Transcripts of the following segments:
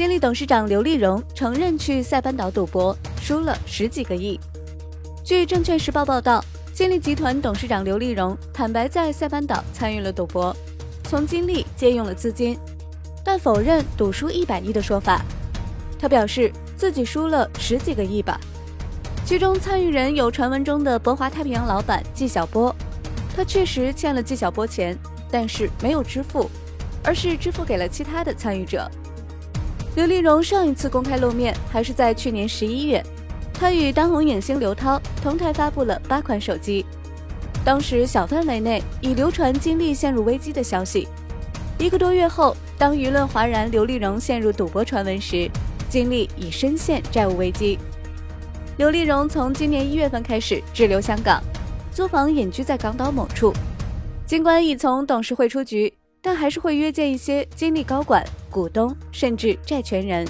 金立董事长刘立荣承认去塞班岛赌博，输了十几个亿。据证券时报报道，金立集团董事长刘立荣坦白在塞班岛参与了赌博，从金立借用了资金，但否认赌输一百亿的说法。他表示自己输了十几个亿吧。其中参与人有传闻中的博华太平洋老板纪晓波，他确实欠了纪晓波钱，但是没有支付，而是支付给了其他的参与者。刘立荣上一次公开露面还是在去年十一月，他与当红影星刘涛同台发布了八款手机，当时小范围内已流传金立陷入危机的消息。一个多月后，当舆论哗然刘立荣陷入赌博传闻时，金立已深陷债务危机。刘立荣从今年一月份开始滞留香港，租房隐居在港岛某处。尽管已从董事会出局，但还是会约见一些金立高管、股东，甚至债权人。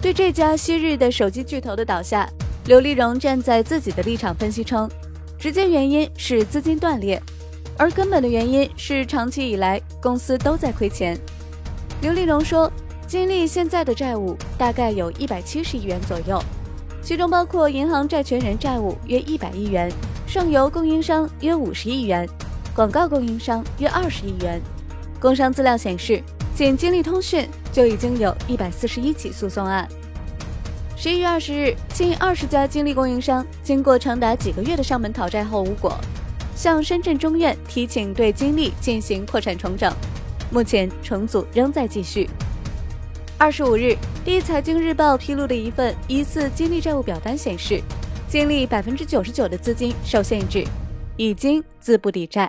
对这家昔日的手机巨头的倒下，刘立荣站在自己的立场分析称，直接原因是资金断裂，而根本的原因是长期以来公司都在亏钱。刘立荣说，金立现在的债务大概有一百七十亿元左右。其中包括银行债权人债务约一百亿元，上游供应商约五十亿元，广告供应商约二十亿元。工商资料显示，仅金立通讯就已经有一百四十一起诉讼案。十一月二十日，近二十家金立供应商经过长达几个月的上门讨债后无果，向深圳中院提请对金立进行破产重整，目前重组仍在继续。二十五日，第一财经日报披露的一份疑似金立债务表单显示，金立百分之九十九的资金受限制，已经资不抵债。